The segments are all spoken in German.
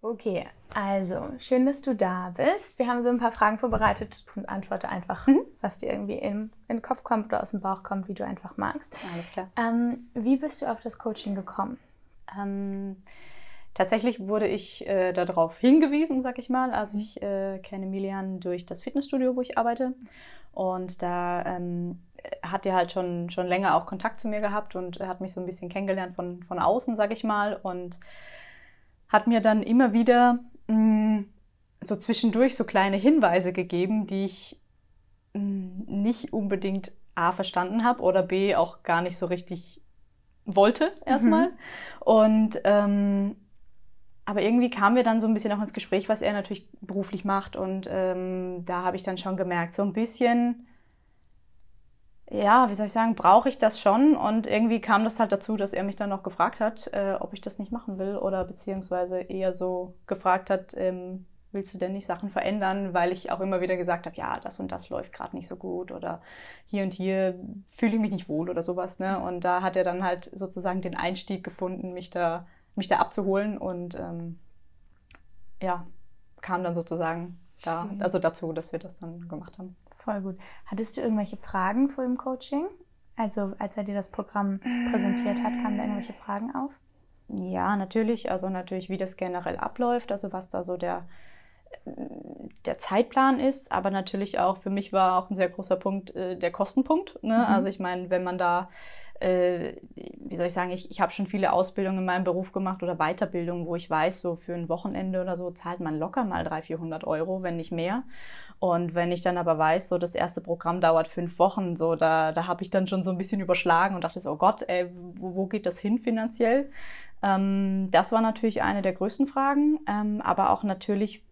Okay, also schön, dass du da bist. Wir haben so ein paar Fragen vorbereitet und antworte einfach, mhm. was dir irgendwie in, in, den Kopf kommt oder aus dem Bauch kommt, wie du einfach magst. Alles klar. Ähm, wie bist du auf das Coaching gekommen? Ähm, tatsächlich wurde ich äh, darauf hingewiesen, sag ich mal. Also ich äh, kenne Milian durch das Fitnessstudio, wo ich arbeite. Und da ähm, hat er halt schon, schon länger auch Kontakt zu mir gehabt und hat mich so ein bisschen kennengelernt von, von außen, sag ich mal. Und hat mir dann immer wieder mh, mm, so zwischendurch so kleine Hinweise gegeben, die ich mh, mm, nicht unbedingt A verstanden habe oder B auch gar nicht so richtig wollte erstmal. Mhm. Und ähm, aber irgendwie kamen wir dann so ein bisschen auch ins Gespräch, was er natürlich beruflich macht. Und ähm, da habe ich dann schon gemerkt, so ein bisschen ja, wie soll ich sagen, brauche ich das schon? Und irgendwie kam das halt dazu, dass er mich dann noch gefragt hat, äh, ob ich das nicht machen will oder beziehungsweise eher so gefragt hat, ähm, willst du denn nicht Sachen verändern? Weil ich auch immer wieder gesagt habe, ja, das und das läuft gerade nicht so gut oder hier und hier fühle ich mich nicht wohl oder sowas. Ne? Und da hat er dann halt sozusagen den Einstieg gefunden, mich da, mich da abzuholen und ähm, ja, kam dann sozusagen da, also dazu, dass wir das dann gemacht haben. Voll gut. Hattest du irgendwelche Fragen vor dem Coaching? Also als er dir das Programm präsentiert hat, kamen da irgendwelche Fragen auf? Ja, natürlich. Also natürlich, wie das generell abläuft, also was da so der, der Zeitplan ist, aber natürlich auch, für mich war auch ein sehr großer Punkt äh, der Kostenpunkt. Ne? Mhm. Also ich meine, wenn man da äh, wie soll ich sagen, ich, ich habe schon viele Ausbildungen in meinem Beruf gemacht oder Weiterbildungen, wo ich weiß, so für ein Wochenende oder so zahlt man locker mal 300, 400 Euro, wenn nicht mehr. Und wenn ich dann aber weiß, so das erste Programm dauert fünf Wochen, so da, da habe ich dann schon so ein bisschen überschlagen und dachte so, oh Gott, ey, wo, wo geht das hin finanziell? Ähm, das war natürlich eine der größten Fragen, ähm, aber auch natürlich,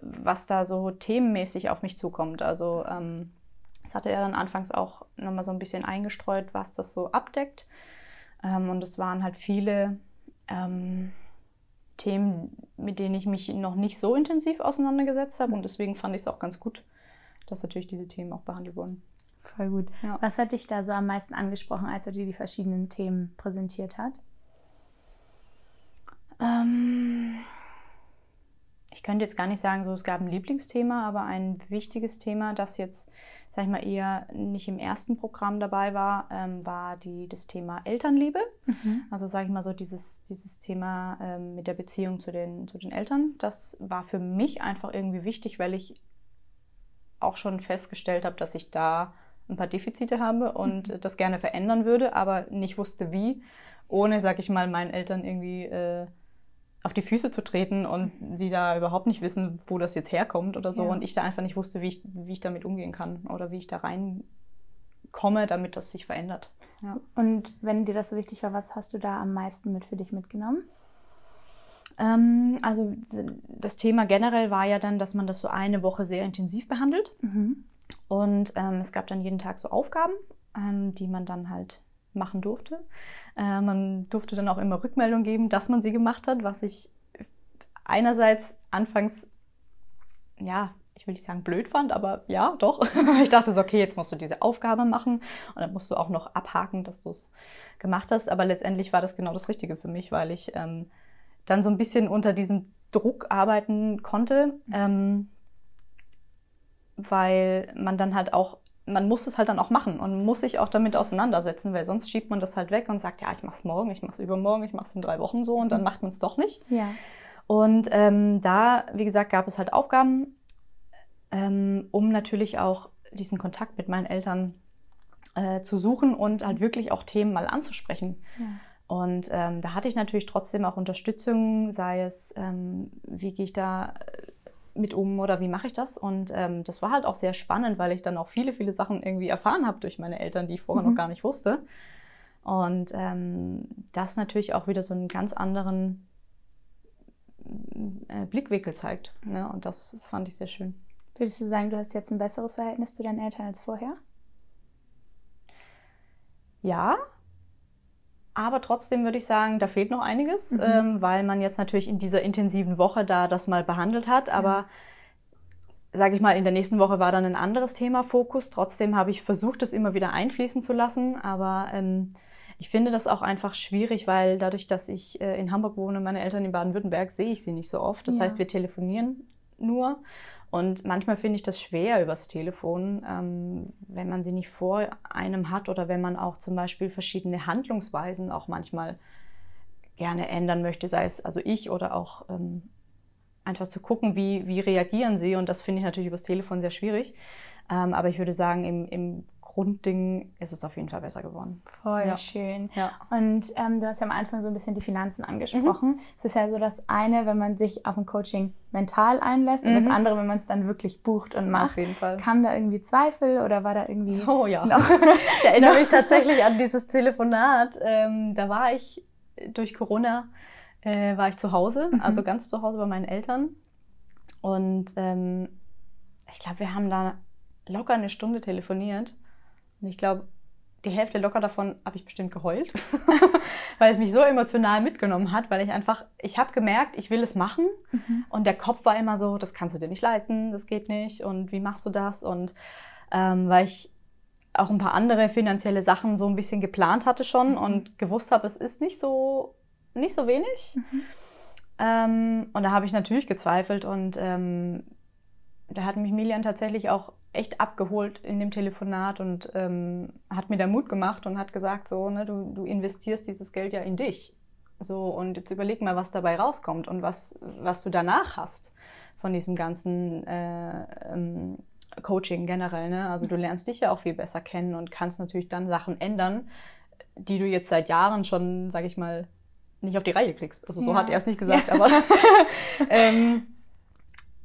was da so themenmäßig auf mich zukommt. Also ähm, das hatte er dann anfangs auch nochmal so ein bisschen eingestreut, was das so abdeckt. Ähm, und es waren halt viele ähm, Themen, mit denen ich mich noch nicht so intensiv auseinandergesetzt habe. Und deswegen fand ich es auch ganz gut, dass natürlich diese Themen auch behandelt wurden. Voll gut. Ja. Was hat dich da so am meisten angesprochen, als er dir die verschiedenen Themen präsentiert hat? Ähm, ich könnte jetzt gar nicht sagen, so es gab ein Lieblingsthema, aber ein wichtiges Thema, das jetzt sag ich mal, eher nicht im ersten Programm dabei war, ähm, war die, das Thema Elternliebe. Mhm. Also sage ich mal so dieses, dieses Thema ähm, mit der Beziehung zu den, zu den Eltern. Das war für mich einfach irgendwie wichtig, weil ich auch schon festgestellt habe, dass ich da ein paar Defizite habe und mhm. das gerne verändern würde, aber nicht wusste wie, ohne, sag ich mal, meinen Eltern irgendwie äh, auf die Füße zu treten und sie da überhaupt nicht wissen, wo das jetzt herkommt oder so. Ja. Und ich da einfach nicht wusste, wie ich, wie ich damit umgehen kann oder wie ich da reinkomme, damit das sich verändert. Ja. Und wenn dir das so wichtig war, was hast du da am meisten mit für dich mitgenommen? Ähm, also das Thema generell war ja dann, dass man das so eine Woche sehr intensiv behandelt. Mhm. Und ähm, es gab dann jeden Tag so Aufgaben, ähm, die man dann halt machen durfte. Äh, man durfte dann auch immer Rückmeldung geben, dass man sie gemacht hat, was ich einerseits anfangs, ja, ich will nicht sagen blöd fand, aber ja, doch. ich dachte so, okay, jetzt musst du diese Aufgabe machen und dann musst du auch noch abhaken, dass du es gemacht hast. Aber letztendlich war das genau das Richtige für mich, weil ich ähm, dann so ein bisschen unter diesem Druck arbeiten konnte, ähm, weil man dann halt auch man muss es halt dann auch machen und muss sich auch damit auseinandersetzen, weil sonst schiebt man das halt weg und sagt, ja, ich mach's morgen, ich mach's übermorgen, ich mach's in drei Wochen so und dann mhm. macht man es doch nicht. Ja. Und ähm, da, wie gesagt, gab es halt Aufgaben, ähm, um natürlich auch diesen Kontakt mit meinen Eltern äh, zu suchen und halt wirklich auch Themen mal anzusprechen. Ja. Und ähm, da hatte ich natürlich trotzdem auch Unterstützung, sei es, ähm, wie gehe ich da mit um oder wie mache ich das? Und ähm, das war halt auch sehr spannend, weil ich dann auch viele, viele Sachen irgendwie erfahren habe durch meine Eltern, die ich vorher mhm. noch gar nicht wusste. Und ähm, das natürlich auch wieder so einen ganz anderen äh, Blickwinkel zeigt. Ne? Und das fand ich sehr schön. Würdest du sagen, du hast jetzt ein besseres Verhältnis zu deinen Eltern als vorher? Ja, aber trotzdem würde ich sagen, da fehlt noch einiges, mhm. ähm, weil man jetzt natürlich in dieser intensiven Woche da das mal behandelt hat. Aber ja. sage ich mal, in der nächsten Woche war dann ein anderes Thema Fokus. Trotzdem habe ich versucht, das immer wieder einfließen zu lassen. Aber ähm, ich finde das auch einfach schwierig, weil dadurch, dass ich äh, in Hamburg wohne, meine Eltern in Baden-Württemberg, sehe ich sie nicht so oft. Das Ja. heißt, wir telefonieren nur. Und manchmal finde ich das schwer übers Telefon, ähm, wenn man sie nicht vor einem hat oder wenn man auch zum Beispiel verschiedene Handlungsweisen auch manchmal gerne ändern möchte, sei es also ich oder auch ähm, einfach zu gucken, wie, wie reagieren sie. Und das finde ich natürlich übers Telefon sehr schwierig. Ähm, aber ich würde sagen, im, im Grundding ist es auf jeden Fall besser geworden. Voll Ja. schön. Ja. Und ähm, du hast ja am Anfang so ein bisschen die Finanzen angesprochen. Es ist ja so das eine, wenn man sich auf ein Coaching mental einlässt und das Mhm. andere, wenn man es dann wirklich bucht und macht. Auf jeden Fall. Kam da irgendwie Zweifel oder war da irgendwie Oh ja. noch? Ich erinnere mich tatsächlich an dieses Telefonat. Ähm, da war ich durch Corona, äh, war ich zu Hause, Mhm. also ganz zu Hause bei meinen Eltern. Und ähm, ich glaube, wir haben da locker eine Stunde telefoniert. Und ich glaube, die Hälfte locker davon habe ich bestimmt geheult, weil es mich so emotional mitgenommen hat, weil ich einfach, ich habe gemerkt, ich will es machen. Mhm. Und der Kopf war immer so, das kannst du dir nicht leisten, das geht nicht und wie machst du das? Und ähm, weil ich auch ein paar andere finanzielle Sachen so ein bisschen geplant hatte schon Mhm. und gewusst habe, es ist nicht so, nicht so wenig. Mhm. Ähm, und da habe ich natürlich gezweifelt und ähm, da hat mich Milian tatsächlich auch echt abgeholt in dem Telefonat und ähm, hat mir da Mut gemacht und hat gesagt, so, ne, du, du investierst dieses Geld ja in dich. So, und jetzt überleg mal, was dabei rauskommt und was, was du danach hast von diesem ganzen äh, ähm, Coaching generell. Ne? Also du lernst dich ja auch viel besser kennen und kannst natürlich dann Sachen ändern, die du jetzt seit Jahren schon, sag ich mal, nicht auf die Reihe kriegst. Also so Ja. hat er es nicht gesagt, aber ähm,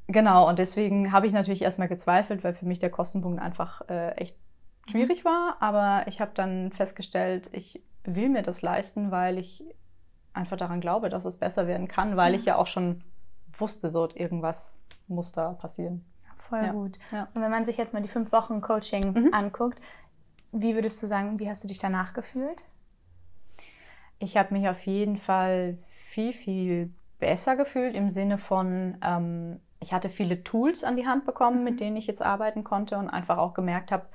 genau, und deswegen habe ich natürlich erstmal gezweifelt, weil für mich der Kostenpunkt einfach äh, echt schwierig war. Aber ich habe dann festgestellt, ich will mir das leisten, weil ich einfach daran glaube, dass es besser werden kann, weil ich ja auch schon wusste, so irgendwas muss da passieren. Voll Ja. gut. Ja. Und wenn man sich jetzt mal die fünf Wochen Coaching Mhm. anguckt, wie würdest du sagen, wie hast du dich danach gefühlt? Ich habe mich auf jeden Fall viel, viel besser gefühlt im Sinne von, ähm, ich hatte viele Tools an die Hand bekommen, mit denen ich jetzt arbeiten konnte und einfach auch gemerkt habe,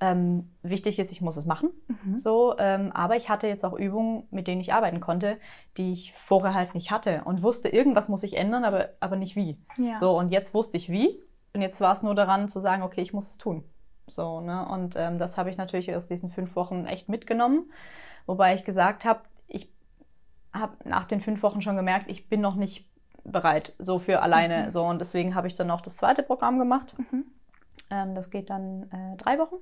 ähm, wichtig ist, ich muss es machen. Mhm. So, ähm, aber ich hatte jetzt auch Übungen, mit denen ich arbeiten konnte, die ich vorher halt nicht hatte und wusste, irgendwas muss ich ändern, aber, aber nicht wie. Ja. So, und jetzt wusste ich wie. Und jetzt war es nur daran zu sagen, okay, ich muss es tun. So, ne? Und ähm, das habe ich natürlich aus diesen fünf Wochen echt mitgenommen. Wobei ich gesagt habe, ich habe nach den fünf Wochen schon gemerkt, ich bin noch nicht bereit, so für alleine. Mhm. So, und deswegen habe ich dann noch das zweite Programm gemacht. Mhm. Ähm, das geht dann äh, drei Wochen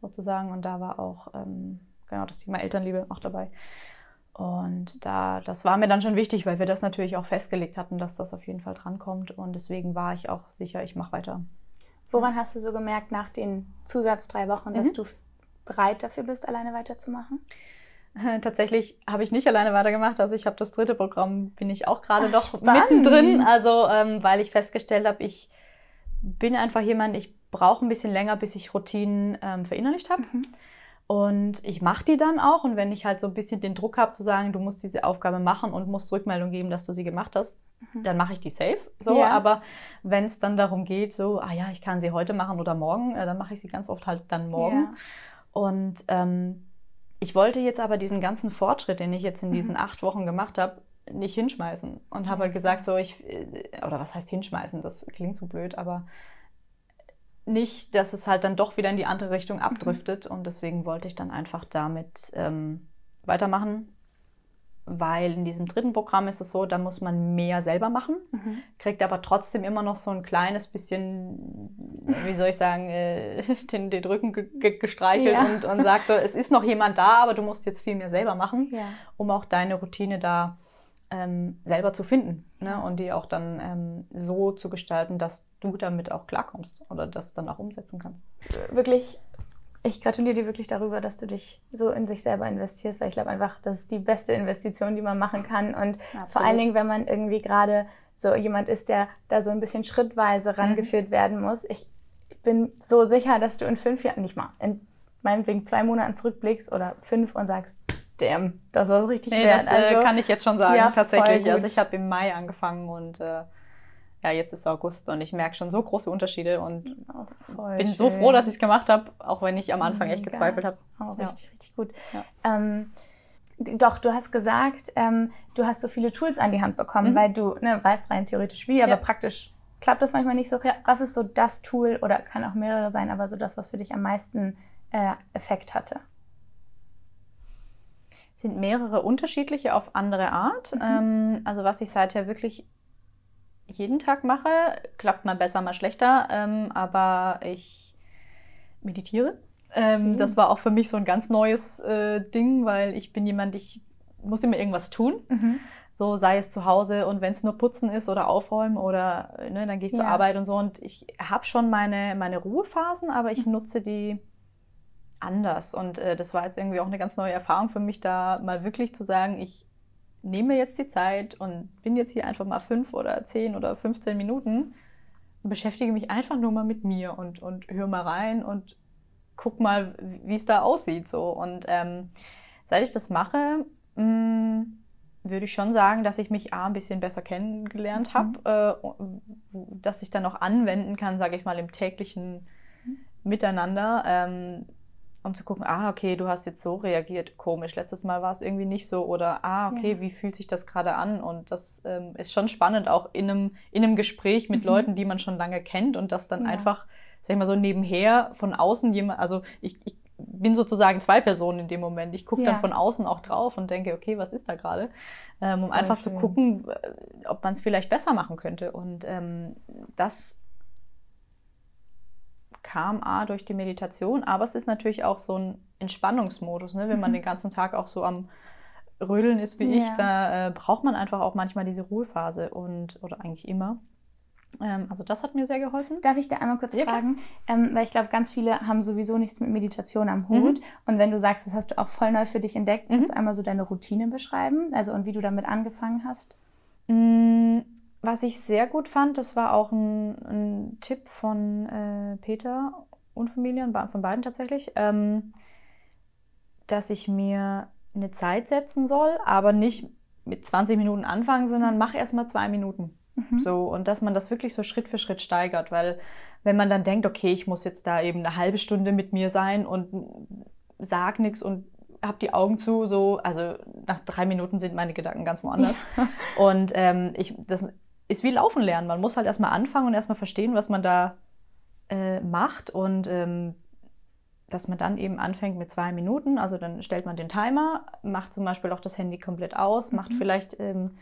sozusagen. Und da war auch ähm, genau das Thema Elternliebe auch dabei. Und da, das war mir dann schon wichtig, weil wir das natürlich auch festgelegt hatten, dass das auf jeden Fall drankommt. Und deswegen war ich auch sicher, ich mache weiter. Woran hast du so gemerkt nach den Zusatz drei Wochen, dass Mhm. du bereit dafür bist, alleine weiterzumachen? Tatsächlich habe ich nicht alleine weitergemacht. Also ich habe das dritte Programm, bin ich auch gerade noch spannend. mittendrin. Also ähm, weil ich festgestellt habe, ich bin einfach jemand, ich brauche ein bisschen länger, bis ich Routinen ähm, verinnerlicht habe. Mhm. Und ich mache die dann auch. Und wenn ich halt so ein bisschen den Druck habe zu sagen, du musst diese Aufgabe machen und musst Rückmeldung geben, dass du sie gemacht hast, Mhm. dann mache ich die safe. So, Ja. aber wenn es dann darum geht, so, ah ja, ich kann sie heute machen oder morgen, äh, dann mache ich sie ganz oft halt dann morgen. Ja. Und ähm, ich wollte jetzt aber diesen ganzen Fortschritt, den ich jetzt in diesen Mhm. acht Wochen gemacht habe, nicht hinschmeißen. Und habe halt gesagt, so ich, äh, oder was heißt hinschmeißen, das klingt so blöd, aber nicht, dass es halt dann doch wieder in die andere Richtung abdriftet. Und deswegen wollte ich dann einfach damit ähm, weitermachen. Weil in diesem dritten Programm ist es so, da muss man mehr selber machen Mhm. kriegt aber trotzdem immer noch so ein kleines bisschen, wie soll ich sagen, äh, den, den Rücken ge ge gestreichelt Ja. und, und sagt so, es ist noch jemand da, aber du musst jetzt viel mehr selber machen, Ja. um auch deine Routine da ähm, selber zu finden ne? und die auch dann ähm, so zu gestalten, dass du damit auch klarkommst oder das dann auch umsetzen kannst. Wirklich, ich gratuliere dir wirklich darüber, dass du dich so in sich selber investierst, weil ich glaube einfach, das ist die beste Investition, die man machen kann. Und vor Absolut. allen Dingen, wenn man irgendwie gerade so jemand ist, der da so ein bisschen schrittweise rangeführt werden muss. Ich bin so sicher, dass du in fünf Jahren, nicht mal, in meinetwegen zwei Monaten zurückblickst oder fünf und sagst, damn, das war richtig Nee, wert. das äh, also, kann ich jetzt schon sagen, ja, tatsächlich. Also ich habe im Mai angefangen und äh, ja, jetzt ist August und ich merke schon so große Unterschiede und Oh, bin so froh, dass ich es gemacht habe, auch wenn ich am Anfang echt Mega. gezweifelt habe. Oh, Ja. richtig, richtig gut. Ja. Ähm, doch, du hast gesagt, ähm, du hast so viele Tools an die Hand bekommen, Mhm. weil du ne, weißt rein theoretisch wie, aber Ja. praktisch klappt das manchmal nicht so. Was ist so das Tool oder kann auch mehrere sein, aber so das, was für dich am meisten äh, Effekt hatte? sind mehrere unterschiedliche auf andere Art. Mhm. Ähm, also was ich seither wirklich jeden Tag mache, klappt mal besser, mal schlechter, ähm, aber ich meditiere. Ähm, das war auch für mich so ein ganz neues äh, Ding, weil ich bin jemand, ich muss immer irgendwas tun. So sei es zu Hause und wenn es nur putzen ist oder aufräumen oder äh, ne, dann gehe ich zur Ja. Arbeit und so. Und ich habe schon meine, meine Ruhephasen, aber ich nutze die anders. Und äh, das war jetzt irgendwie auch eine ganz neue Erfahrung für mich, da mal wirklich zu sagen, ich nehme jetzt die Zeit und bin jetzt hier einfach mal fünf oder zehn oder 15 Minuten und beschäftige mich einfach nur mal mit mir und, und höre mal rein und guck mal, wie es da aussieht. So. Und ähm, seit ich das mache, mh, würde ich schon sagen, dass ich mich A, ein bisschen besser kennengelernt habe, äh, dass ich dann auch anwenden kann, sage ich mal, im täglichen Miteinander, ähm, um zu gucken, ah, okay, du hast jetzt so reagiert, komisch, letztes Mal war es irgendwie nicht so oder ah, okay, Ja. wie fühlt sich das gerade an? Und das ähm, ist schon spannend, auch in einem, in einem Gespräch mit Mhm. Leuten, die man schon lange kennt und das dann Ja. einfach, sag ich mal so, nebenher von außen jemand, also ich, ich bin sozusagen zwei Personen in dem Moment. Ich gucke Ja. dann von außen auch drauf und denke, okay, was ist da gerade? Ähm, um Voll einfach zu schön. gucken, äh, ob man es vielleicht besser machen könnte. Und ähm, das kam A durch die Meditation, aber es ist natürlich auch so ein Entspannungsmodus, ne? wenn man Mhm. den ganzen Tag auch so am Rödeln ist wie ich, Ja. da äh, braucht man einfach auch manchmal diese Ruhephase und oder eigentlich immer. Ähm, also das hat mir sehr geholfen. Darf ich da einmal kurz Ja, fragen? Ähm, weil ich glaube, ganz viele haben sowieso nichts mit Meditation am Mhm. Hut. Und wenn du sagst, das hast du auch voll neu für dich entdeckt, kannst du einmal so deine Routine beschreiben? Also und wie du damit angefangen hast? Was ich sehr gut fand, das war auch ein, ein Tipp von äh, Peter und Familien, von beiden tatsächlich, ähm, dass ich mir eine Zeit setzen soll, aber nicht mit 20 Minuten anfangen, sondern mach erst mal zwei Minuten. Mhm. So, und dass man das wirklich so Schritt für Schritt steigert, weil wenn man dann denkt, okay, ich muss jetzt da eben eine halbe Stunde mit mir sein und sag nichts und hab die Augen zu, so, also nach drei Minuten sind meine Gedanken ganz woanders. Und ähm, ich, das ist wie Laufen lernen. Man muss halt erstmal anfangen und erstmal verstehen, was man da äh, macht und ähm, dass man dann eben anfängt mit zwei Minuten. Also dann stellt man den Timer, macht zum Beispiel auch das Handy komplett aus, macht Mhm. vielleicht ähm,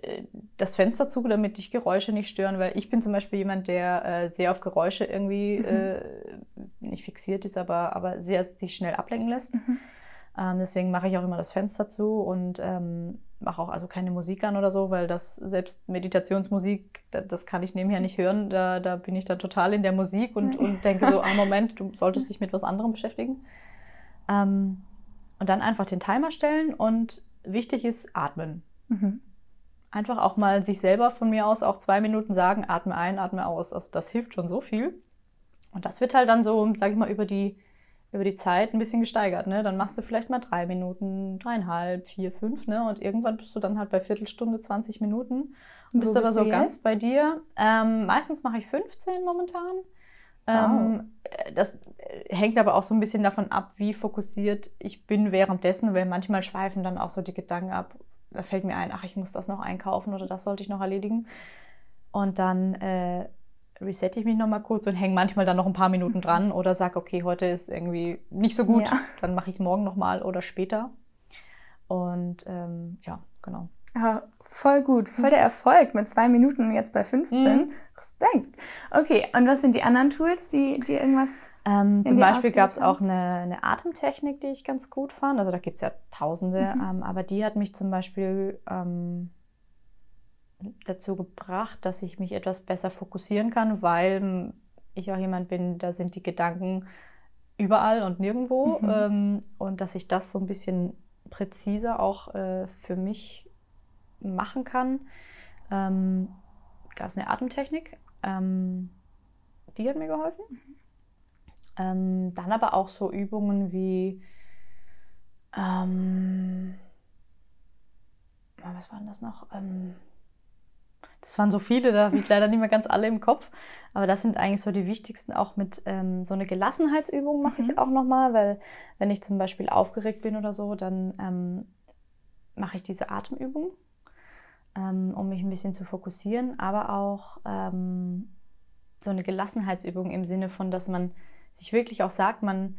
äh, das Fenster zu, damit dich Geräusche nicht stören, weil ich bin zum Beispiel jemand, der äh, sehr auf Geräusche irgendwie Mhm. äh, nicht fixiert ist, aber, aber sehr sich schnell ablenken lässt. Mhm. Ähm, deswegen mache ich auch immer das Fenster zu und ähm, mache auch also keine Musik an oder so, weil das selbst Meditationsmusik, das, das kann ich nebenher nicht hören. Da, da bin ich dann total in der Musik und, und denke so, ah Moment, du solltest dich mit was anderem beschäftigen. Ähm, und dann einfach den Timer stellen und wichtig ist atmen. Mhm. Einfach auch mal sich selber von mir aus auch zwei Minuten sagen, atme ein, atme aus. Also das hilft schon so viel. Und das wird halt dann so, sag ich mal, über die, über die Zeit ein bisschen gesteigert. Ne? Dann machst du vielleicht mal drei Minuten, dreieinhalb, vier, fünf, ne? Und irgendwann bist du dann halt bei Viertelstunde, 20 Minuten. Und Wo bist aber bist so ganz bei dir. Ähm, meistens mache ich 15 momentan. Ähm, äh, das äh, hängt aber auch so ein bisschen davon ab, wie fokussiert ich bin währenddessen, weil manchmal schweifen dann auch so die Gedanken ab. Da fällt mir ein, ach, ich muss das noch einkaufen oder das sollte ich noch erledigen. Und dann äh, resette ich mich nochmal kurz und hänge manchmal dann noch ein paar Minuten dran oder sage, okay, heute ist irgendwie nicht so gut, Ja. dann mache ich morgen nochmal oder später. Und ähm, ja, genau. Ja, voll gut, voll der Erfolg mit zwei Minuten jetzt bei 15. Mhm. Respekt. Okay, und was sind die anderen Tools, die, die irgendwas. Ähm, zum Beispiel gab es auch eine, eine Atemtechnik, die ich ganz gut fand. Also da gibt es ja tausende, Mhm. ähm, aber die hat mich zum Beispiel ähm, dazu gebracht, dass ich mich etwas besser fokussieren kann, weil ähm, ich auch jemand bin, da sind die Gedanken überall und nirgendwo Mhm. ähm, und dass ich das so ein bisschen präziser auch äh, für mich machen kann. Ähm, gab es eine Atemtechnik, ähm, die hat mir geholfen. Ähm, dann aber auch so Übungen wie, ähm, was waren das noch? Das waren so viele, da habe ich leider nicht mehr ganz alle im Kopf. Aber das sind eigentlich so die wichtigsten. Auch mit ähm, so eine Gelassenheitsübung mache mhm. ich auch nochmal, weil wenn ich zum Beispiel aufgeregt bin oder so, dann ähm, mache ich diese Atemübung, ähm, um mich ein bisschen zu fokussieren, aber auch ähm, so eine Gelassenheitsübung im Sinne von, dass man sich wirklich auch sagt, man,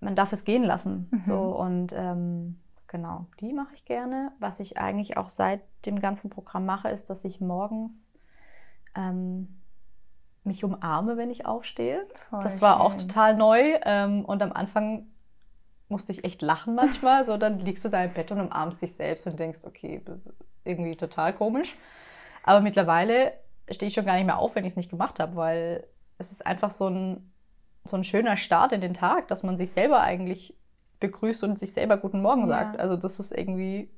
man darf es gehen lassen. Mhm. So und ähm, genau, die mache ich gerne. Was ich eigentlich auch seit dem ganzen Programm mache, ist, dass ich morgens ähm, mich umarme, wenn ich aufstehe. Voll das war schön. auch total neu ähm, und am Anfang musste ich echt lachen manchmal. so, dann liegst du da im Bett und umarmst dich selbst und denkst, okay, irgendwie total komisch. Aber mittlerweile stehe ich schon gar nicht mehr auf, wenn ich es nicht gemacht habe, weil es ist einfach so ein, so ein schöner Start in den Tag, dass man sich selber eigentlich begrüßt und sich selber guten Morgen sagt. Ja. Also das ist irgendwie,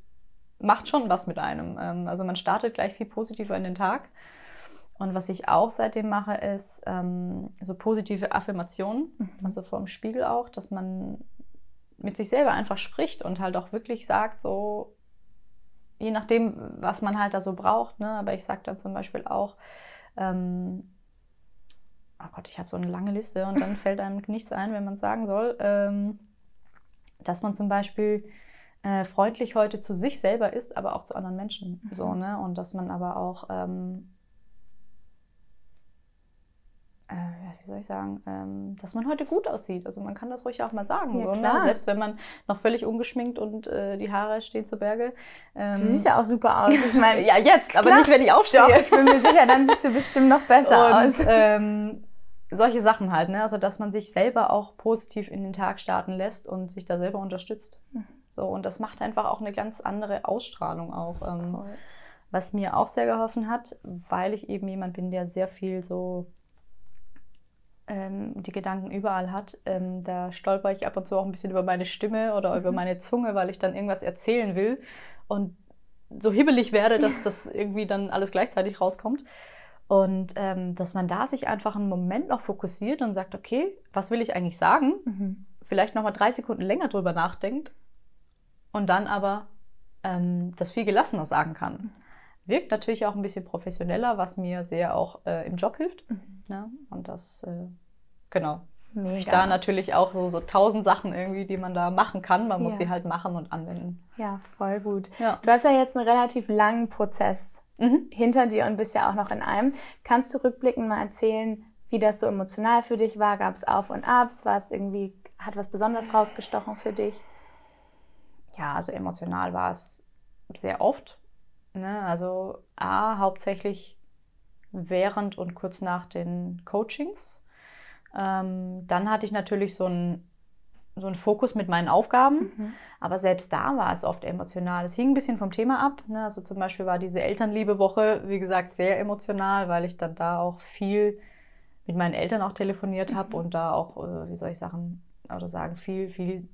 macht schon was mit einem. Ähm, also man startet gleich viel positiver in den Tag. Und was ich auch seitdem mache, ist ähm, so positive Affirmationen, mhm. also vor dem Spiegel auch, dass man mit sich selber einfach spricht und halt auch wirklich sagt, so, je nachdem, was man halt da so braucht. Ne? Aber ich sage dann zum Beispiel auch, ähm, oh Gott, ich habe so eine lange Liste und dann fällt einem nichts ein, wenn man es sagen soll, ähm, dass man zum Beispiel äh, freundlich heute zu sich selber ist, aber auch zu anderen Menschen. Mhm. So, ne? Und dass man aber auch ähm, äh, wie soll ich sagen, ähm, dass man heute gut aussieht. Also man kann das ruhig auch mal sagen. Ja, so, ne? Selbst wenn man noch völlig ungeschminkt und äh, die Haare stehen zu Berge. Ähm, du siehst ja auch super aus. Ich meine, ja, jetzt, klar. aber nicht, wenn ich aufstehe. Doch, ich bin mir sicher, dann siehst du bestimmt noch besser und, aus. Solche Sachen halt, ne? Also dass man sich selber auch positiv in den Tag starten lässt und sich da selber unterstützt. Mhm. So, und das macht einfach auch eine ganz andere Ausstrahlung auch. Ähm, was mir auch sehr geholfen hat, weil ich eben jemand bin, der sehr viel so ähm, die Gedanken überall hat, ähm, da stolper ich ab und zu auch ein bisschen über meine Stimme oder mhm. über meine Zunge, weil ich dann irgendwas erzählen will und so hibbelig werde, dass das irgendwie dann alles gleichzeitig rauskommt. Und ähm, dass man da sich einfach einen Moment noch fokussiert und sagt, okay, was will ich eigentlich sagen? Mhm. Vielleicht nochmal drei Sekunden länger drüber nachdenkt und dann aber ähm, das viel gelassener sagen kann. Mhm. Wirkt natürlich auch ein bisschen professioneller, was mir sehr auch äh, im Job hilft. Mhm. Ja, und das, äh, genau. Mega. Da natürlich auch so, so tausend Sachen irgendwie, die man da machen kann. Man muss ja. sie halt machen und anwenden. Ja, voll gut. Ja. Du hast ja jetzt einen relativ langen Prozess mhm. hinter dir und bist ja auch noch in einem. Kannst du rückblickend mal erzählen, wie das so emotional für dich war? Gab es Auf und Abs? War es irgendwie, hat was besonders rausgestochen für dich? Ja, also emotional war es sehr oft. Ne? Also A, hauptsächlich während und kurz nach den Coachings. Ähm, dann hatte ich natürlich so einen so einen Fokus mit meinen Aufgaben, mhm. aber selbst da war es oft emotional. Es hing ein bisschen vom Thema ab. Ne? Also zum Beispiel war diese Elternliebe-Woche, wie gesagt, sehr emotional, weil ich dann da auch viel mit meinen Eltern auch telefoniert habe mhm. und da auch, äh, wie soll ich sagen, oder sagen, viel, viel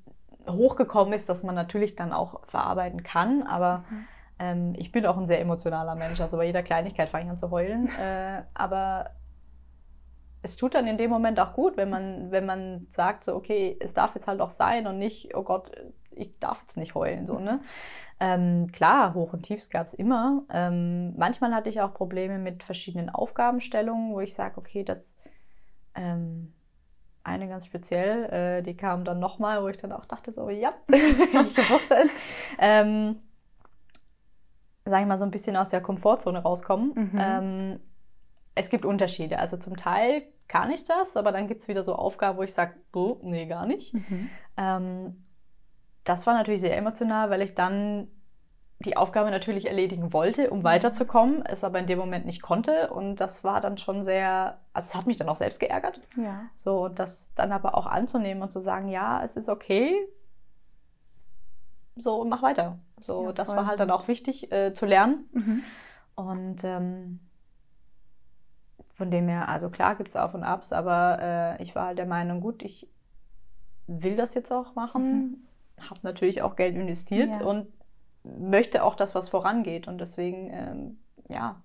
hochgekommen ist, dass man natürlich dann auch verarbeiten kann, aber mhm ähm, ich bin auch ein sehr emotionaler Mensch, also bei jeder Kleinigkeit fange ich an zu heulen. Äh, aber es tut dann in dem Moment auch gut, wenn man, wenn man sagt, so, okay, es darf jetzt halt auch sein und nicht, oh Gott, ich darf jetzt nicht heulen. So, ne? Ähm, klar, Hoch und Tiefs gab es immer. Ähm, manchmal hatte ich auch Probleme mit verschiedenen Aufgabenstellungen, wo ich sage, okay, das ähm, eine ganz speziell, äh, die kam dann nochmal, wo ich dann auch dachte, so, ja, ich wusste es. Ähm, sage ich mal, so ein bisschen aus der Komfortzone rauskommen. Mhm. Ähm, es gibt Unterschiede. Also zum Teil kann ich das, aber dann gibt es wieder so Aufgaben, wo ich sage, nee, gar nicht. Mhm. Ähm, das war natürlich sehr emotional, weil ich dann die Aufgabe natürlich erledigen wollte, um mhm. weiterzukommen, es aber in dem Moment nicht konnte. Und das war dann schon sehr, also es hat mich dann auch selbst geärgert. Ja. So, das dann aber auch anzunehmen und zu sagen, ja, es ist okay, so mach weiter. So, ja, das war halt dann auch wichtig äh, zu lernen. Mhm. Und ähm, von dem her, also klar gibt es Auf und Abs, aber äh, ich war halt der Meinung, gut, ich will das jetzt auch machen, mhm. habe natürlich auch Geld investiert ja. und möchte auch, dass was vorangeht. Und deswegen, ähm, ja,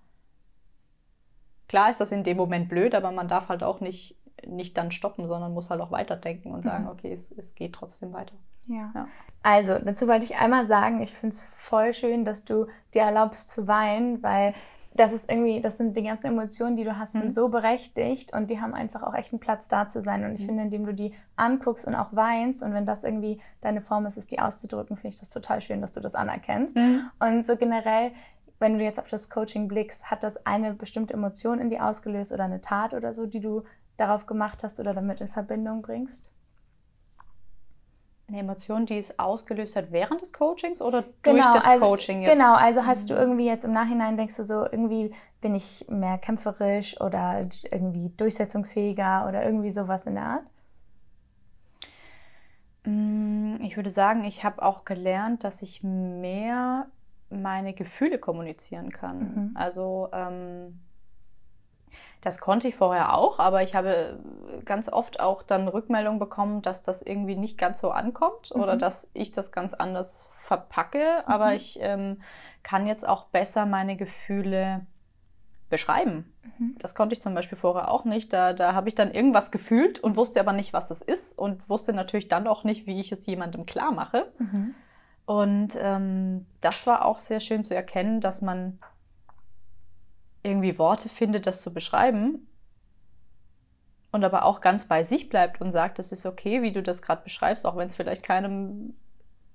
klar ist das in dem Moment blöd, aber man darf halt auch nicht, nicht dann stoppen, sondern muss halt auch weiterdenken und sagen, mhm. okay, es, es geht trotzdem weiter. Ja. ja. Also, dazu wollte ich einmal sagen, ich finde es voll schön, dass du dir erlaubst zu weinen, weil das ist irgendwie, das sind die ganzen Emotionen, die du hast, sind Mhm. so berechtigt und die haben einfach auch echt einen Platz da zu sein. Und ich Mhm. finde, indem du die anguckst und auch weinst und wenn das irgendwie deine Form ist, ist die auszudrücken, finde ich das total schön, dass du das anerkennst. Mhm. Und so generell, wenn du jetzt auf das Coaching blickst, hat das eine bestimmte Emotion in dir ausgelöst oder eine Tat oder so, die du darauf gemacht hast oder damit in Verbindung bringst? Eine Emotion, die es ausgelöst hat während des Coachings oder durch Genau, das also, Coaching jetzt? Genau, also hast du irgendwie jetzt im Nachhinein denkst du so, irgendwie bin ich mehr kämpferisch oder irgendwie durchsetzungsfähiger oder irgendwie sowas in der Art? Mm, Ich würde sagen, ich habe auch gelernt, dass ich mehr meine Gefühle kommunizieren kann. Mhm. Also ähm, das konnte ich vorher auch, aber ich habe ganz oft auch dann Rückmeldung bekommen, dass das irgendwie nicht ganz so ankommt oder Mhm. dass ich das ganz anders verpacke. Aber Mhm. ich ähm, kann jetzt auch besser meine Gefühle beschreiben. Mhm. Das konnte ich zum Beispiel vorher auch nicht. Da, da habe ich dann irgendwas gefühlt und wusste aber nicht, was es ist und wusste natürlich dann auch nicht, wie ich es jemandem klar mache. Mhm. Und ähm, das war auch sehr schön zu erkennen, dass man irgendwie Worte findet, das zu beschreiben und aber auch ganz bei sich bleibt und sagt, es ist okay, wie du das gerade beschreibst, auch wenn es vielleicht keinem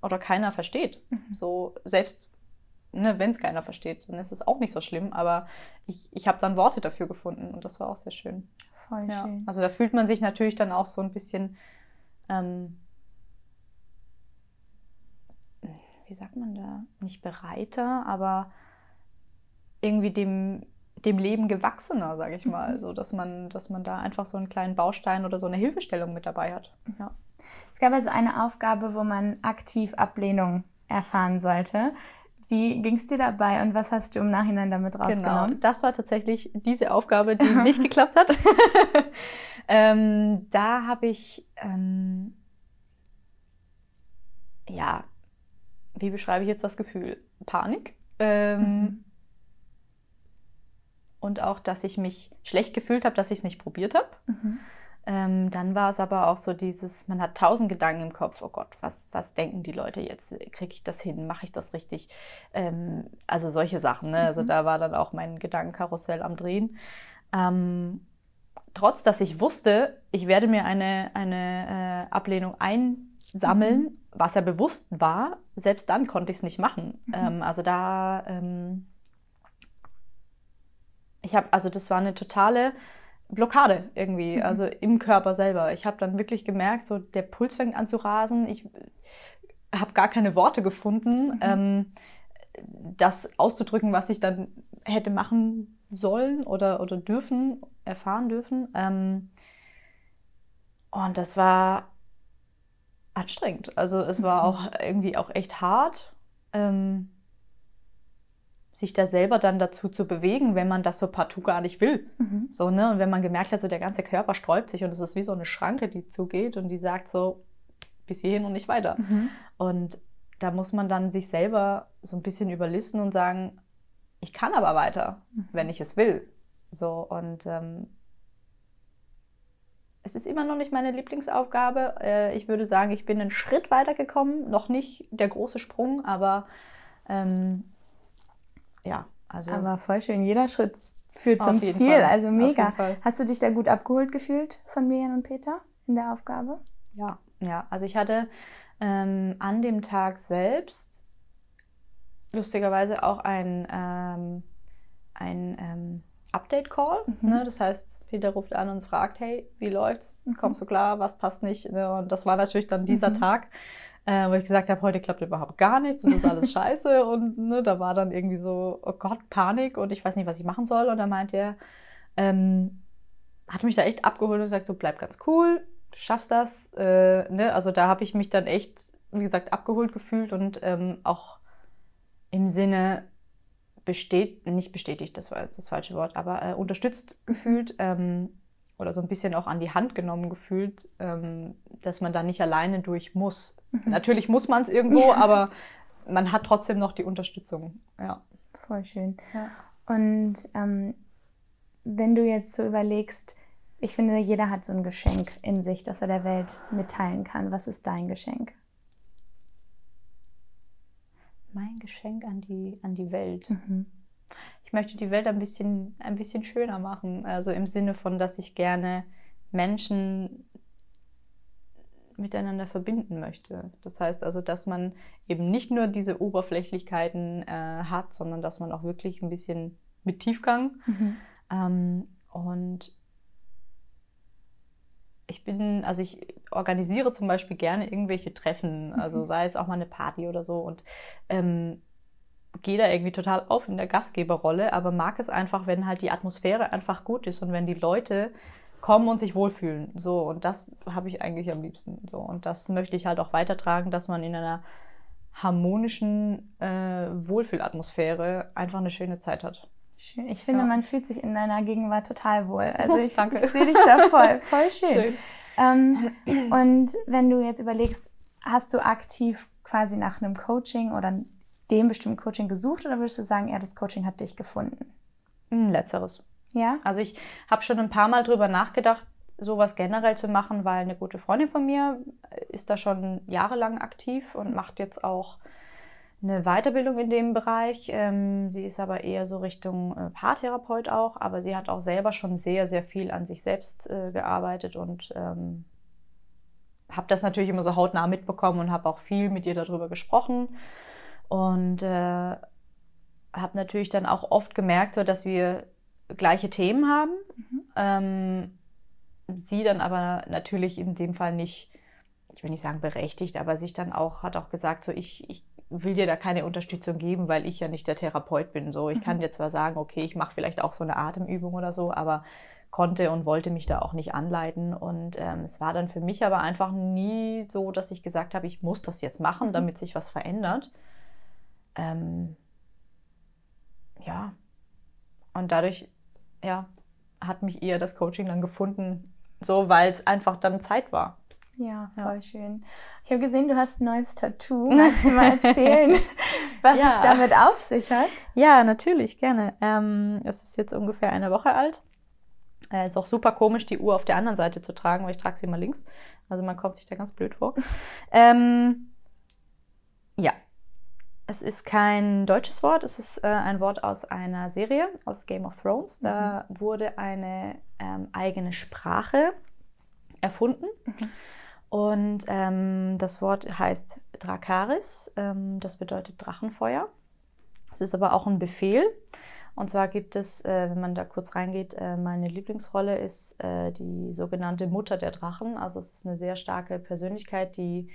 oder keiner versteht. Mhm. So selbst ne, wenn es keiner versteht, dann ist es auch nicht so schlimm, aber ich, ich habe dann Worte dafür gefunden und das war auch sehr schön. Voll Ja. schön. Also da fühlt man sich natürlich dann auch so ein bisschen, ähm, wie sagt man da, nicht bereiter, aber irgendwie dem, dem Leben gewachsener, sage ich mal. So, dass man, dass man da einfach so einen kleinen Baustein oder so eine Hilfestellung mit dabei hat. Ja. Es gab also eine Aufgabe, wo man aktiv Ablehnung erfahren sollte. Wie ging es dir dabei und was hast du im Nachhinein damit Genau, rausgenommen? das war tatsächlich diese Aufgabe, die nicht geklappt hat. ähm, da habe ich, ähm, ja, wie beschreibe ich jetzt das Gefühl? Panik. Ähm, Mhm. Und auch, dass ich mich schlecht gefühlt habe, dass ich es nicht probiert habe. Mhm. Ähm, dann war es aber auch so dieses, man hat tausend Gedanken im Kopf, oh Gott, was, was denken die Leute jetzt? Kriege ich das hin? Mache ich das richtig? Ähm, also solche Sachen. Ne? Also Mhm. da war dann auch mein Gedankenkarussell am Drehen. Ähm, trotz, dass ich wusste, ich werde mir eine, eine äh, Ablehnung einsammeln, was ja bewusst war, selbst dann konnte ich es nicht machen. Mhm. Ähm, also da, ähm, ich habe, also das war eine totale Blockade irgendwie, Mhm. also im Körper selber. Ich habe dann wirklich gemerkt, so der Puls fängt an zu rasen. Ich habe gar keine Worte gefunden, Mhm. ähm, das auszudrücken, was ich dann hätte machen sollen oder, oder dürfen, erfahren dürfen. Ähm, und das war anstrengend. Also es war Mhm. auch irgendwie auch echt hart. Ähm, sich da selber dann dazu zu bewegen, wenn man das so partout gar nicht will. Mhm. So, ne? Und wenn man gemerkt hat, so der ganze Körper sträubt sich und es ist wie so eine Schranke, die zugeht und die sagt so, bis hierhin und nicht weiter. Mhm. Und da muss man dann sich selber so ein bisschen überlisten und sagen, ich kann aber weiter, Mhm. wenn ich es will. So, und ähm, es ist immer noch nicht meine Lieblingsaufgabe. Äh, ich würde sagen, ich bin einen Schritt weiter gekommen, noch nicht der große Sprung, aber ähm, ja, also Aber voll schön. Jeder Schritt führt zum Ziel. Fall. Also mega. Hast du dich da gut abgeholt gefühlt von Miriam und Peter in der Aufgabe? Ja, ja. Also ich hatte ähm, an dem Tag selbst lustigerweise auch ein, ähm, ein ähm, Update-Call. Mhm. Ne? Das heißt, Peter ruft an und fragt, hey, wie läuft's? Mhm. Kommst du klar? Was passt nicht? Ne? Und das war natürlich dann dieser Mhm. Tag, äh, wo ich gesagt habe, heute klappt überhaupt gar nichts, das ist alles scheiße. Und ne, da war dann irgendwie so, oh Gott, Panik und ich weiß nicht, was ich machen soll. Und dann meint er, ähm, hat mich da echt abgeholt und gesagt, so bleib ganz cool, du schaffst das. Äh, ne? Also da habe ich mich dann echt, wie gesagt, abgeholt gefühlt und ähm, auch im Sinne besteht, nicht bestätigt, das war jetzt das falsche Wort, aber äh, unterstützt gefühlt ähm, oder so ein bisschen auch an die Hand genommen gefühlt, ähm, dass man da nicht alleine durch muss. Mhm. Natürlich muss man es irgendwo, aber man hat trotzdem noch die Unterstützung. Ja. Voll schön. Ja. Und ähm, wenn du jetzt so überlegst, ich finde, jeder hat so ein Geschenk in sich, das er der Welt mitteilen kann. Was ist dein Geschenk? Mein Geschenk an die, an die Welt. Mhm. Ich möchte die Welt ein bisschen, ein bisschen schöner machen. Also im Sinne von, dass ich gerne Menschen miteinander verbinden möchte. Das heißt also, dass man eben nicht nur diese Oberflächlichkeiten äh, hat, sondern dass man auch wirklich ein bisschen mit Tiefgang mhm. ähm, und ich bin, also ich organisiere zum Beispiel gerne irgendwelche Treffen, also mhm. sei es auch mal eine Party oder so und ähm, gehe da irgendwie total auf in der Gastgeberrolle, aber mag es einfach, wenn halt die Atmosphäre einfach gut ist und wenn die Leute kommen und sich wohlfühlen. So, und das habe ich eigentlich am liebsten. So, und das möchte ich halt auch weitertragen, dass man in einer harmonischen äh, Wohlfühlatmosphäre einfach eine schöne Zeit hat. Schön. Ich finde, ja. man fühlt sich in deiner Gegenwart total wohl. Also ich, ich sehe dich da voll. Voll schön. schön. Ähm, und wenn du jetzt überlegst, hast du aktiv quasi nach einem Coaching oder dem bestimmten Coaching gesucht oder würdest du sagen, ja, das Coaching hat dich gefunden? Hm, letzteres. Ja. Also ich habe schon ein paar Mal drüber nachgedacht, sowas generell zu machen, weil eine gute Freundin von mir ist da schon jahrelang aktiv und macht jetzt auch eine Weiterbildung in dem Bereich. Ähm, sie ist aber eher so Richtung äh, Paartherapeut auch, aber sie hat auch selber schon sehr, sehr viel an sich selbst äh, gearbeitet und ähm, habe das natürlich immer so hautnah mitbekommen und habe auch viel mit ihr darüber gesprochen und äh, habe natürlich dann auch oft gemerkt, so, dass wir gleiche Themen haben. Mhm. Ähm, sie dann aber natürlich in dem Fall nicht, ich will nicht sagen berechtigt, aber sich dann auch, hat auch gesagt, so ich, ich will dir da keine Unterstützung geben, weil ich ja nicht der Therapeut bin. So, ich mhm. kann dir zwar sagen, okay, ich mache vielleicht auch so eine Atemübung oder so, aber konnte und wollte mich da auch nicht anleiten. Und ähm, es war dann für mich aber einfach nie so, dass ich gesagt habe, ich muss das jetzt machen, mhm. damit sich was verändert. Ähm, ja. Und dadurch, ja, hat mich eher das Coaching dann gefunden, so weil es einfach dann Zeit war. Ja, voll ja. schön. Ich habe gesehen, du hast ein neues Tattoo. Magst du mal erzählen, was ja. es damit auf sich hat? Ja, natürlich, gerne. Ähm, es ist jetzt ungefähr eine Woche alt. Äh, ist auch super komisch, die Uhr auf der anderen Seite zu tragen, weil ich trage sie immer links. Also man kommt sich da ganz blöd vor. ähm, ja, es ist kein deutsches Wort, es ist äh, ein Wort aus einer Serie, aus Game of Thrones. Da mhm. wurde eine ähm, eigene Sprache erfunden. Mhm. Und ähm, das Wort heißt Drakaris, ähm, das bedeutet Drachenfeuer. Es ist aber auch ein Befehl. Und zwar gibt es, äh, wenn man da kurz reingeht, äh, meine Lieblingsrolle ist äh, die sogenannte Mutter der Drachen. Also es ist eine sehr starke Persönlichkeit, die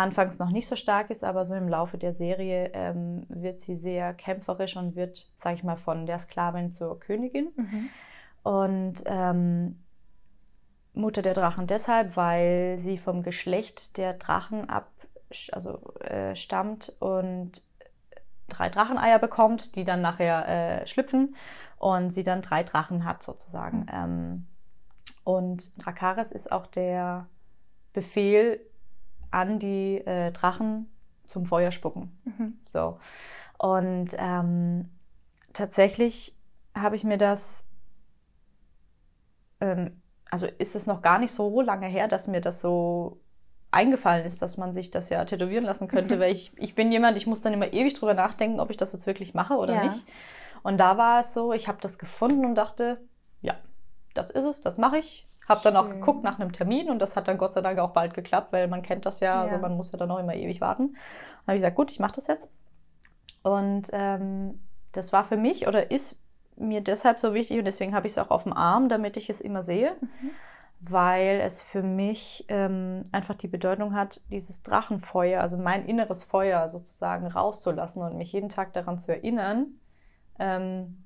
anfangs noch nicht so stark ist, aber so im Laufe der Serie ähm, wird sie sehr kämpferisch und wird, sage ich mal, von der Sklavin zur Königin. Mhm. Und ähm, Mutter der Drachen deshalb, weil sie vom Geschlecht der Drachen ab, also äh, stammt und drei Dracheneier bekommt, die dann nachher äh, schlüpfen und sie dann drei Drachen hat sozusagen. Mhm. Ähm, und Drakaris ist auch der Befehl an die äh, Drachen zum Feuer spucken. Mhm. So. Und ähm, tatsächlich habe ich mir das ähm, also ist es noch gar nicht so lange her, dass mir das so eingefallen ist, dass man sich das ja tätowieren lassen könnte, weil ich, ich bin jemand, ich muss dann immer ewig drüber nachdenken, ob ich das jetzt wirklich mache oder ja. nicht. Und da war es so, ich habe das gefunden und dachte, ja, das ist es, das mache ich. Habe dann auch geguckt nach einem Termin und das hat dann Gott sei Dank auch bald geklappt, weil man kennt das ja, ja. also man muss ja dann auch immer ewig warten. Und dann habe ich gesagt, gut, ich mache das jetzt. Und ähm, das war für mich oder ist mir deshalb so wichtig und deswegen habe ich es auch auf dem Arm, damit ich es immer sehe, mhm. weil es für mich ähm, einfach die Bedeutung hat, dieses Drachenfeuer, also mein inneres Feuer sozusagen rauszulassen und mich jeden Tag daran zu erinnern, ähm,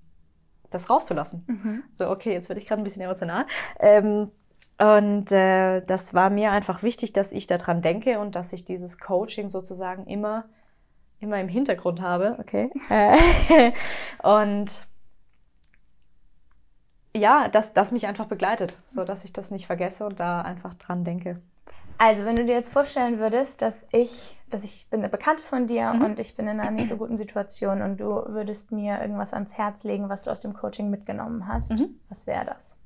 das rauszulassen. Mhm. So, okay, jetzt werde ich gerade ein bisschen emotional. Ähm, und äh, das war mir einfach wichtig, dass ich daran denke und dass ich dieses Coaching sozusagen immer, immer im Hintergrund habe. Okay. und ja, dass das mich einfach begleitet, so dass ich das nicht vergesse und da einfach dran denke. Also, wenn du dir jetzt vorstellen würdest, dass ich, dass ich bin eine Bekannte von dir mhm. und ich bin in einer nicht so guten Situation und du würdest mir irgendwas ans Herz legen, was du aus dem Coaching mitgenommen hast, mhm. was wäre das?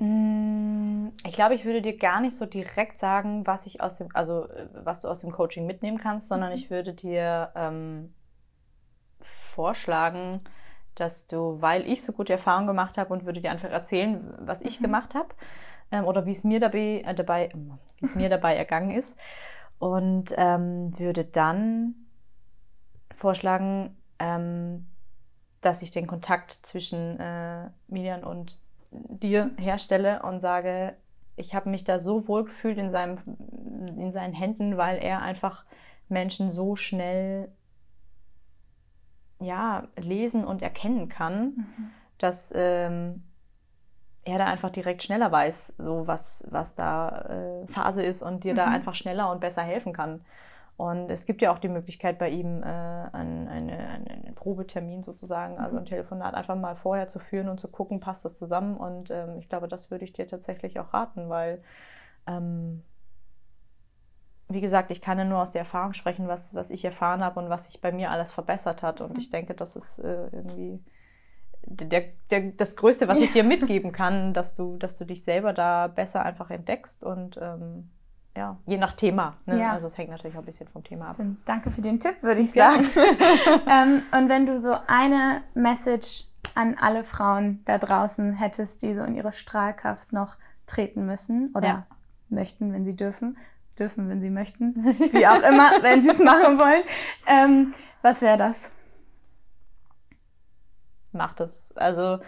Mm, ich glaube, ich würde dir gar nicht so direkt sagen, was ich aus dem, also was du aus dem Coaching mitnehmen kannst, sondern mhm. ich würde dir ähm, vorschlagen, dass du, weil ich so gute Erfahrungen gemacht habe und würde dir einfach erzählen, was ich mhm. gemacht habe ähm, oder wie es mir dabei, äh, dabei, wie es mir dabei ergangen ist und ähm, würde dann vorschlagen, ähm, dass ich den Kontakt zwischen äh, Milian und dir herstelle und sage, ich habe mich da so wohl gefühlt in, seinem, in seinen Händen, weil er einfach Menschen so schnell ja, lesen und erkennen kann, mhm. dass ähm, er da einfach direkt schneller weiß, so was, was da äh, Phase ist und dir mhm. da einfach schneller und besser helfen kann. Und es gibt ja auch die Möglichkeit bei ihm, äh, einen, eine, einen Probetermin sozusagen, also ein mhm. Telefonat einfach mal vorher zu führen und zu gucken, passt das zusammen. Und ähm, ich glaube, das würde ich dir tatsächlich auch raten, weil, ähm, wie gesagt, ich kann ja nur aus der Erfahrung sprechen, was, was ich erfahren habe und was sich bei mir alles verbessert hat. Und mhm. ich denke, das ist äh, irgendwie der, der, das Größte, was ich dir mitgeben kann, dass du, dass du dich selber da besser einfach entdeckst und ähm, ja, je nach Thema. Ne? Ja. Also es hängt natürlich auch ein bisschen vom Thema ab. Danke für den Tipp, würde ich sagen. ähm, und wenn du so eine Message an alle Frauen da draußen hättest, die so in ihre Strahlkraft noch treten müssen oder ja. möchten, wenn sie dürfen, dürfen, wenn sie möchten, wie auch immer, wenn sie es machen wollen, ähm, was wäre das? Macht es. Also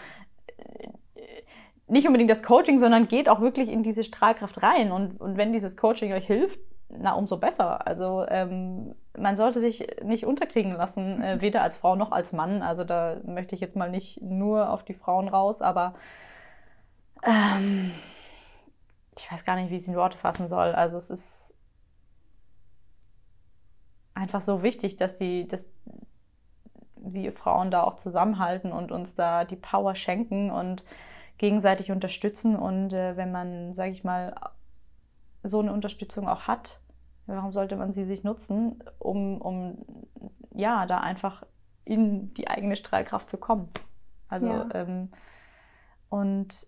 nicht unbedingt das Coaching, sondern geht auch wirklich in diese Strahlkraft rein. Und, und wenn dieses Coaching euch hilft, na, umso besser. Also ähm, man sollte sich nicht unterkriegen lassen, äh, weder als Frau noch als Mann. Also da möchte ich jetzt mal nicht nur auf die Frauen raus, aber ähm, ich weiß gar nicht, wie ich es in Worte fassen soll. Also es ist einfach so wichtig, dass die, dass wir Frauen da auch zusammenhalten und uns da die Power schenken und gegenseitig unterstützen. Und äh, wenn man, sage ich mal, so eine Unterstützung auch hat, warum sollte man sie sich nutzen, um, um ja, da einfach in die eigene Strahlkraft zu kommen? Also, ja. ähm, und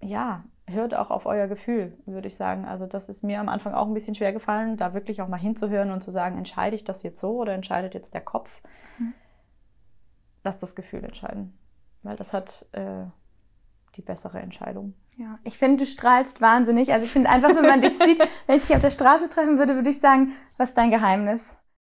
ja, hört auch auf euer Gefühl, würde ich sagen. Also das ist mir am Anfang auch ein bisschen schwer gefallen, da wirklich auch mal hinzuhören und zu sagen, entscheide ich das jetzt so oder entscheidet jetzt der Kopf? Lass das Gefühl entscheiden weil das hat äh, die bessere Entscheidung. Ja, ich finde, du strahlst wahnsinnig. Also ich finde einfach, wenn man dich sieht, wenn ich dich auf der Straße treffen würde, würde ich sagen, was ist dein Geheimnis?